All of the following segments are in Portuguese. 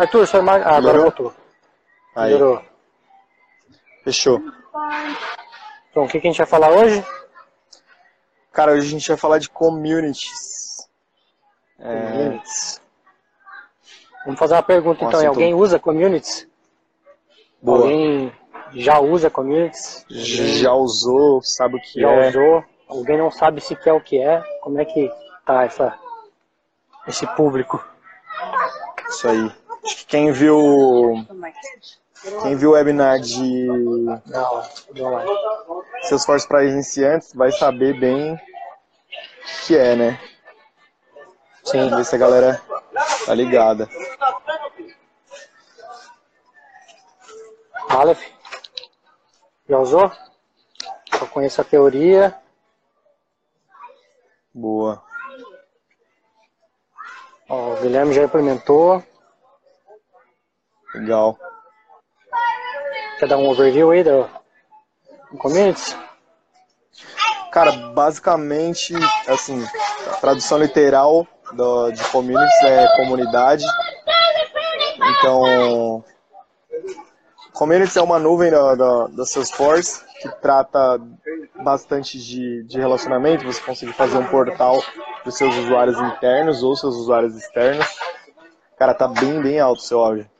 Arthur, sua imagem. Ah, agora voltou. Aí, Melhorou. fechou. Então, o que, que a gente vai falar hoje? Cara, hoje a gente vai falar de communities. É, Communities. Vamos fazer uma pergunta então. Alguém usa communities? boa. Alguém já usa communities? Já usou, sabe o que já é. usou? Alguém não sabe sequer o que é? Como é que tá essa, esse público? Isso aí. Acho que quem viu. Quem viu o webinar de Não, não é. Salesforce para iniciantes vai saber bem o que é, né? Sim. Ver se a galera tá ligada. Aleph? Já usou? Só conheço a teoria. Boa. Ó, o Guilherme já implementou. Legal. Quer dar um overview aí do do communities? Cara, basicamente, assim, a tradução literal do, de communities é comunidade. Então, communities é uma nuvem da, da, da Salesforce que trata bastante de, de relacionamento. Você consegue fazer um portal para os seus usuários internos ou seus usuários externos. Cara, tá bem, bem alto o seu áudio.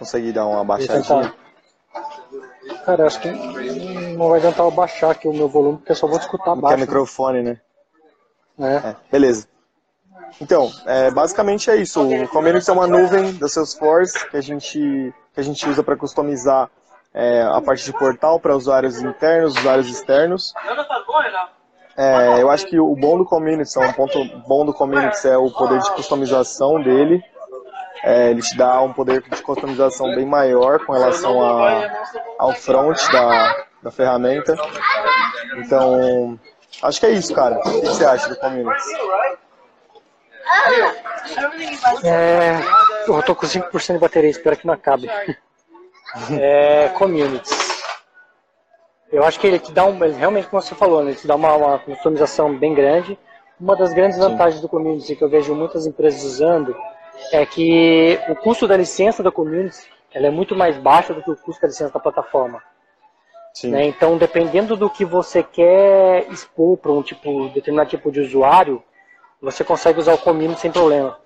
Consegue dar uma baixadinha? Cara, acho que não vai adiantar eu baixar aqui o meu volume, porque eu só vou escutar Não quer baixo. microfone, né? Né? É, beleza. Então, é, basicamente é isso. O Communities é uma nuvem da Salesforce que a gente, que a gente usa para customizar é, a parte de portal para usuários internos, usuários externos. É, eu acho que o bom do Communities, um ponto bom do Communities é o poder de customização dele. É, ele te dá um poder de customização bem maior com relação a, ao front da, da ferramenta. Então, acho que é isso, cara. O que você acha do Communities? É, eu tô com 5% de bateria, espero que não acabe. É, communities. Eu acho que ele te dá um, realmente como você falou, né, ele te dá uma, uma customização bem grande. Uma das grandes vantagens do community que eu vejo muitas empresas usando é que o custo da licença da community ela é muito mais baixo do que o custo da licença da plataforma. Né? Então, dependendo do que você quer expor para um tipo, determinado tipo de usuário, você consegue usar o community sem problema.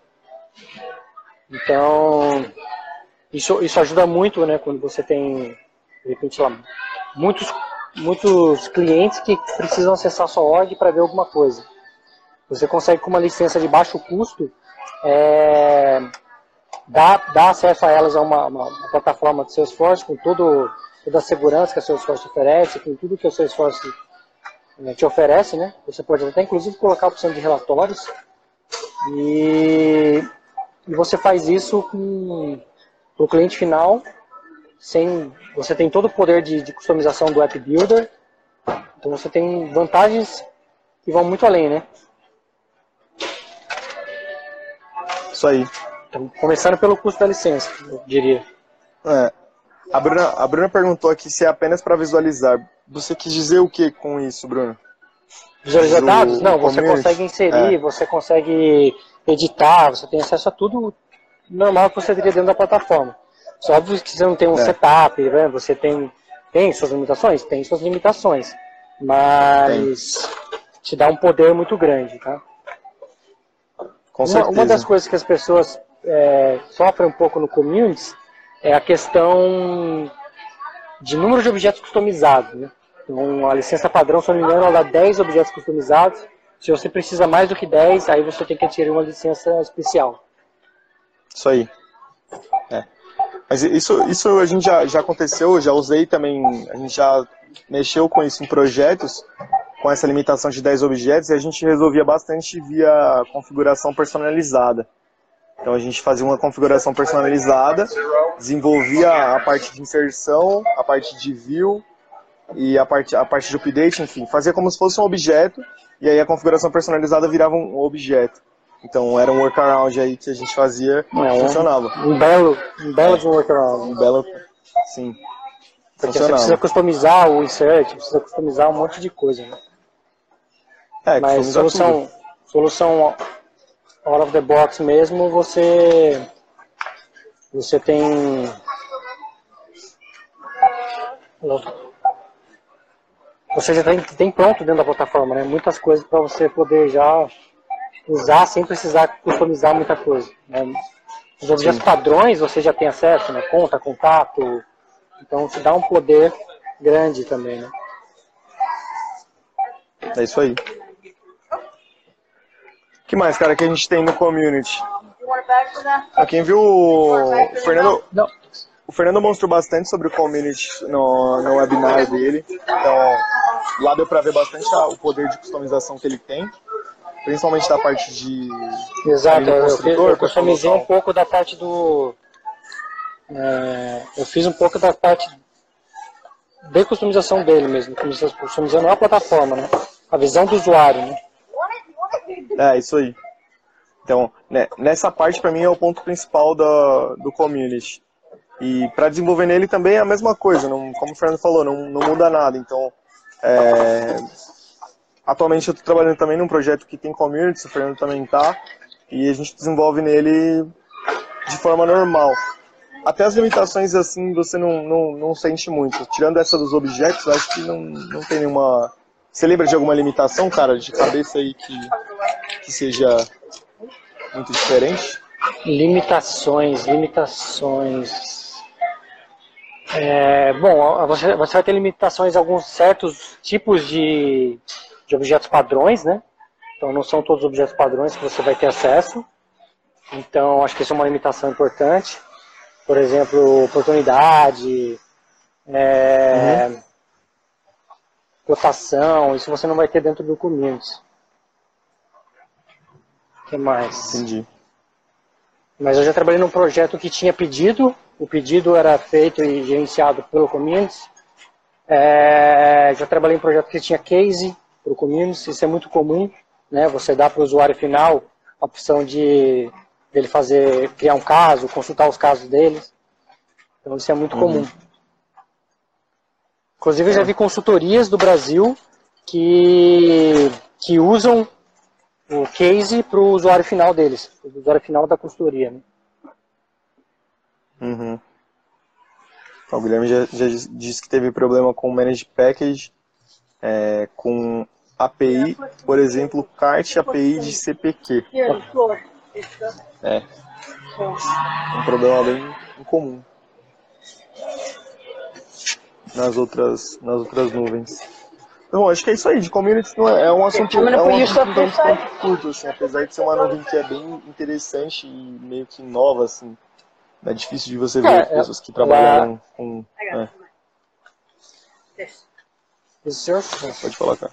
Então, isso, isso ajuda muito, né, quando você tem, de repente, lá, muitos, muitos clientes que precisam acessar sua org para ver alguma coisa. Você consegue, com uma licença de baixo custo, é, dar, dar acesso a elas a uma, uma- uma plataforma de Salesforce com todo, toda a segurança que a Salesforce oferece, com tudo que a Salesforce né, te oferece, né? Você pode até inclusive colocar a opção de relatórios e, e você faz isso com o cliente final, sem você tem todo o poder de, de customização do App Builder, então você tem vantagens que vão muito além, né? Isso aí. Então, começando pelo custo da licença, eu diria. É. A, Bruna, a Bruna perguntou aqui se é apenas para visualizar. Você quis dizer o que com isso, Bruno? Visualizar Do dados? Não, você community? consegue inserir, É. você consegue editar, você tem acesso a tudo normal que você teria dentro da plataforma. Só óbvio que você não tem um É. setup, né? você tem, tem suas limitações? Tem suas limitações. Mas te dá um poder muito grande, tá? Com Uma, uma das coisas que as pessoas é, sofrem um pouco no communities é a questão de número de objetos customizados. Né? Então, a licença padrão, se não me engano, ela dá 10 objetos customizados. Se você precisa mais do que 10, aí você tem que adquirir uma licença especial. Isso aí. É. Mas isso, isso a gente já, já aconteceu, já usei também, a gente já mexeu com isso em projetos, com essa limitação de 10 objetos, e a gente resolvia bastante via configuração personalizada. Então a gente fazia uma configuração personalizada, desenvolvia a parte de inserção, a parte de view e a parte, a parte de update, enfim, fazia como se fosse um objeto, e aí a configuração personalizada virava um objeto. Então era um workaround aí que a gente fazia e É, funcionava. Um belo, um belo de um workaround. Um belo. Sim. Porque você precisa customizar o insert, precisa customizar um monte de coisa. Né? É, Mas solução, tudo. solução out of the box mesmo, você você tem você já tem, tem pronto dentro da plataforma, né? Muitas coisas para você poder já usar sem precisar customizar muita coisa. Né? Os objetos Sim. padrões você já tem acesso, né? Conta, contato. Então te dá um poder grande também, né? É isso aí. Que mais, cara, que a gente tem no community? Ah, quem viu o Fernando, o Fernando mostrou bastante sobre o community no, no webinar dele. Então, lá deu para ver bastante o poder de customização que ele tem, principalmente da parte de. Exato, eu, eu, eu customizei um pouco da parte do. É, eu fiz um pouco da parte de customização dele mesmo, customizando a plataforma, né? A visão do usuário, né? É, isso aí. Então, né, nessa parte para mim é o ponto principal do, do community. E para desenvolver nele também é a mesma coisa, não, como o Fernando falou, não, não muda nada. Então, é, atualmente eu estou trabalhando também num projeto que tem community, o Fernando também está, e a gente desenvolve nele de forma normal. Até as limitações assim você não, não, não sente muito. Tirando essa dos objetos, acho que não, não tem nenhuma. Você lembra de alguma limitação, cara, de cabeça aí que, que seja muito diferente? Limitações, limitações. É, bom, você, você vai ter limitações em alguns certos tipos de, de objetos padrões, né? Então não são todos os objetos padrões que você vai ter acesso. Então acho que isso é uma limitação importante. Por exemplo, oportunidade, é, uhum. cotação, isso você não vai ter dentro do community. O que mais? Entendi. Mas eu já trabalhei num projeto que tinha pedido, o pedido era feito e gerenciado pelo Community. É, já trabalhei em projeto que tinha case para o Community, isso é muito comum, né? Você dá para o usuário final a opção de ele fazer, criar um caso, consultar os casos deles. Então isso é muito uhum. comum. Inclusive eu já vi consultorias do Brasil que, que usam o case para o usuário final deles, o usuário final da consultoria. Né? Uhum. O Guilherme já, já, disse que teve problema com o Managed Package, é, com API, por exemplo, CART API de CPQ. É. Um problema bem comum nas outras, nas outras nuvens. Então, acho que é isso aí. De community não é, é um assunto, é um assunto tanto curto, assim, apesar de ser uma nuvem que é bem interessante e meio que nova, assim. É difícil de você ver é, pessoas que trabalham é... com. É. Pode falar, cara.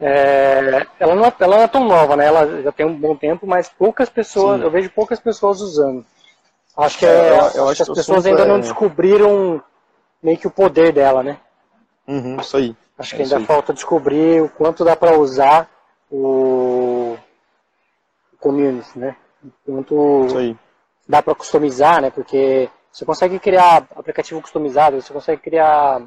É, ela, não é, ela não é tão nova, né? Ela já tem um bom tempo, mas poucas pessoas, Sim. eu vejo poucas pessoas usando. Acho que, é, eu, eu acho que as pessoas ainda não descobriram meio que o poder dela, né? Uhum, isso aí. Acho que é ainda falta descobrir o quanto dá para usar o community, né? Quanto dá para customizar, né? Porque você consegue criar aplicativo customizado, você consegue criar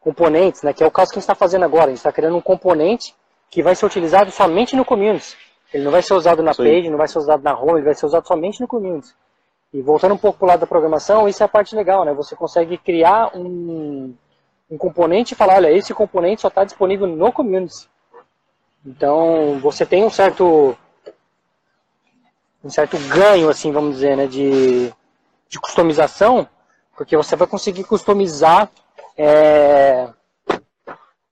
componentes, né? Que é o caso que a gente está fazendo agora. A gente está criando um componente que vai ser utilizado somente no community. Ele não vai ser usado na page, não vai ser usado na home, ele vai ser usado somente no community. E voltando um pouco para o lado da programação, isso é a parte legal, né? Você consegue criar um, um componente e falar, olha, esse componente só está disponível no community. Então, você tem um certo um certo ganho, assim, vamos dizer, né, de, de customização, porque você vai conseguir customizar é,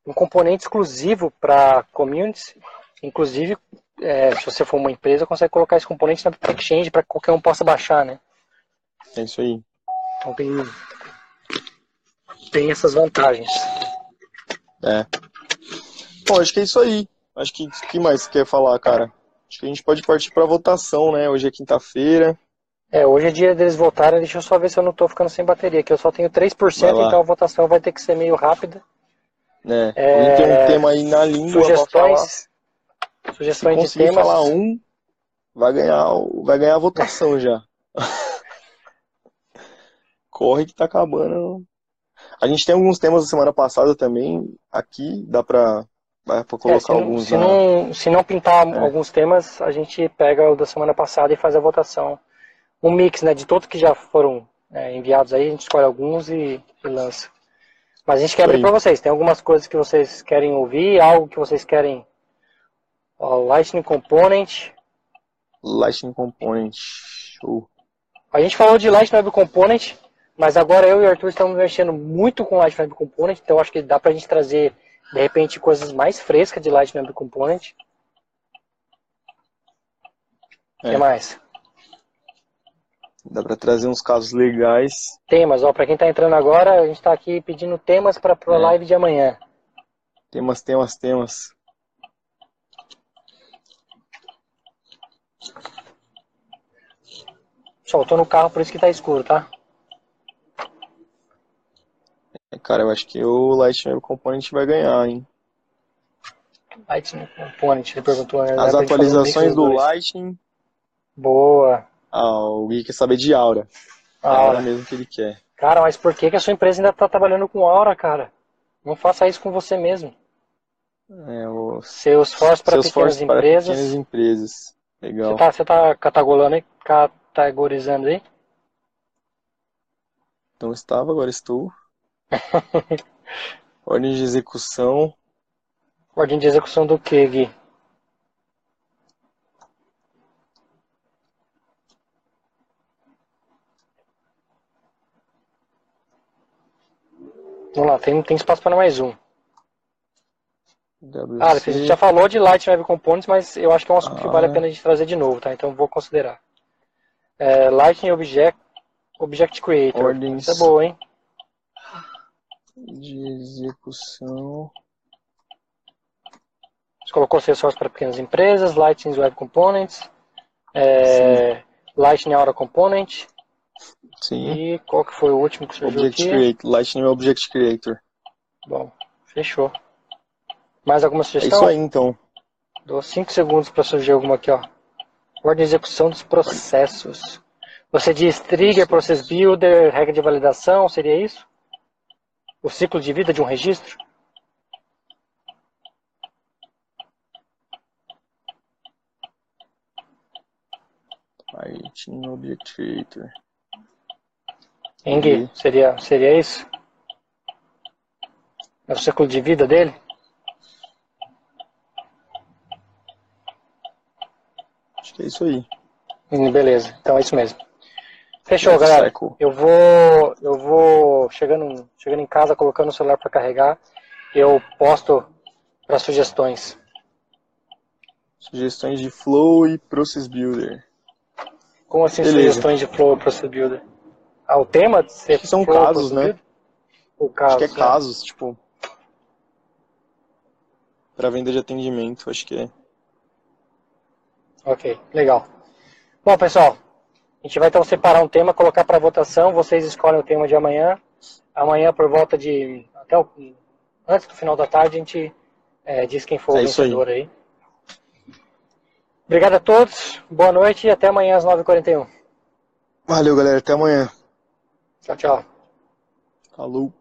um componente exclusivo para communities. Inclusive, é, se você for uma empresa, consegue colocar esse componente na exchange para que qualquer um possa baixar, né? É isso aí. Então tem tem essas vantagens. É. Bom, acho que é isso aí. Acho que que mais você quer falar, cara? Acho que a gente pode partir para votação, né? Hoje é quinta-feira. É, hoje é dia deles votarem. Deixa eu só ver se eu não estou ficando sem bateria, que eu só tenho 3%, então a votação vai ter que ser meio rápida. É, é... tem um tema aí na língua Sugestões, sugestões se de temas. falar um, vai ganhar, vai ganhar a votação já. Corre que tá acabando a gente tem alguns temas da semana passada também aqui, dá para colocar é, se não, alguns. Se, na... não, se não pintar é. alguns temas, a gente pega o da semana passada e faz a votação um mix né, de todos que já foram é, enviados aí, a gente escolhe alguns e, e lança. Mas a gente quer abrir para vocês. Tem algumas coisas que vocês querem ouvir, algo que vocês querem. Ó, Lightning Component. Lightning Component. Show. A gente falou de Lightning Web Component, mas agora eu e o Arthur estamos mexendo muito com Lightning Web Component, então acho que dá para a gente trazer, de repente, coisas mais frescas de Lightning Web Component. O É. que mais? Dá pra trazer uns casos legais. Temas, ó, para quem está entrando agora, a gente está aqui pedindo temas para a É. live de amanhã. Temas, temas, temas. Pessoal, eu tô no carro, por isso que tá escuro, tá? É, Cara, eu acho que o Lightning Component vai ganhar, hein? Lightning Component, ele perguntou. né? As atualizações do. Lightning. Boa. Ah, o Gui quer saber de Aura. É a Aura. Aura mesmo que ele quer. Cara, mas por que, que a sua empresa ainda tá trabalhando com Aura, cara? Não faça isso com você mesmo. É, o Seus esforços para pequenas para empresas. pequenas empresas. Legal. Você tá, tá categorando aí? Categorizando aí? Não estava, agora estou. Ordem de execução. Ordem de execução do que, Gui? Vamos lá, tem, tem espaço para mais um. WC. Ah, a gente já falou de Light Web Components, mas eu acho que é um assunto que Ah. vale a pena a gente trazer de novo, tá? Então vou considerar. É, Lightning Object, Object Creator. Ordens. Isso é boa, hein? De execução. Você colocou Salesforce para pequenas empresas, Lightning Web Components, é, Lightning Aura Component Sim. e qual que foi o último que surgiu Object aqui? Creator. Lightning Object Creator. Bom, fechou. Mais alguma É sugestão? isso aí, então. Dou 5 segundos para surgir alguma aqui, ó. Ordem de execução dos processos. Você diz trigger, process builder, regra de validação, seria isso? O ciclo de vida de um registro? Lightning Object Creator. Hein, Gui? Uhum. Seria, seria isso? É o ciclo de vida dele? Acho que é isso aí. Hum, beleza, então é isso mesmo. Fechou, galera. Eu vou, eu vou chegando, chegando em casa, colocando o celular para carregar. Eu posto para sugestões. Sugestões de Flow e Process Builder. Como assim Beleza. sugestões de Flow e Process Builder? Ah, o tema Acho que são Flow, casos, né? O caso, Acho que é né? casos, tipo. Pra venda de atendimento, acho que é. Ok, legal. Bom, pessoal, a gente vai então separar um tema, colocar para votação. Vocês escolhem o tema de amanhã. Amanhã, por volta de. até o, antes do final da tarde, a gente é, diz quem for o É aí. vencedor aí. Obrigado a todos, boa noite e até amanhã às 9h41. Valeu, galera. Até amanhã. Tchau, tchau. Falou.